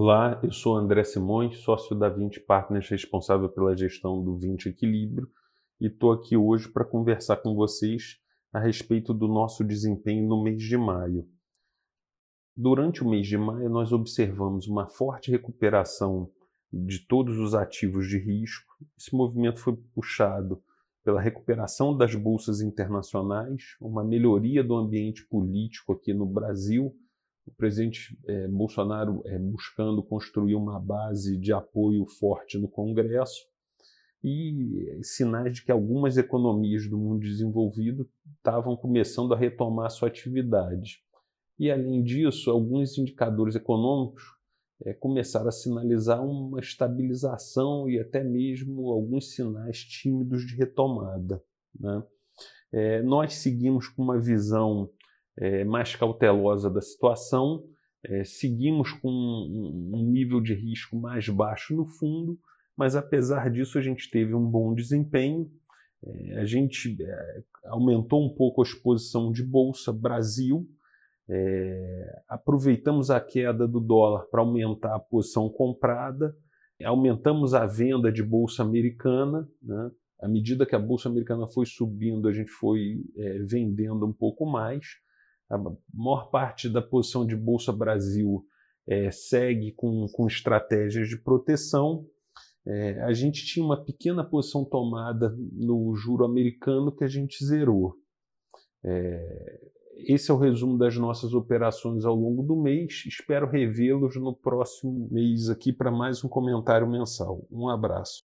Olá, eu sou André Simões, sócio da 20 Partners, responsável pela gestão do 20 Equilíbrio, e estou aqui hoje para conversar com vocês a respeito do nosso desempenho no mês de maio. Durante o mês de maio, nós observamos uma forte recuperação de todos os ativos de risco. Esse movimento foi puxado pela recuperação das bolsas internacionais, uma melhoria do ambiente político aqui no Brasil o presidente é, Bolsonaro é, buscando construir uma base de apoio forte no Congresso e sinais de que algumas economias do mundo desenvolvido estavam começando a retomar sua atividade. E, além disso, alguns indicadores econômicos é, começaram a sinalizar uma estabilização e até mesmo alguns sinais tímidos de retomada. Né? É, nós seguimos com uma visão é, mais cautelosa da situação, é, seguimos com um, nível de risco mais baixo no fundo, mas apesar disso a gente teve um bom desempenho. É, a gente é, aumentou um pouco a exposição de bolsa Brasil, é, aproveitamos a queda do dólar para aumentar a posição comprada, aumentamos a venda de bolsa americana. Né? À medida que a bolsa americana foi subindo, a gente foi é, vendendo um pouco mais a maior parte da posição de Bolsa Brasil é, segue com, com estratégias de proteção. É, a gente tinha uma pequena posição tomada no juro americano que a gente zerou. É, esse é o resumo das nossas operações ao longo do mês. Espero revê-los no próximo mês aqui para mais um comentário mensal. Um abraço.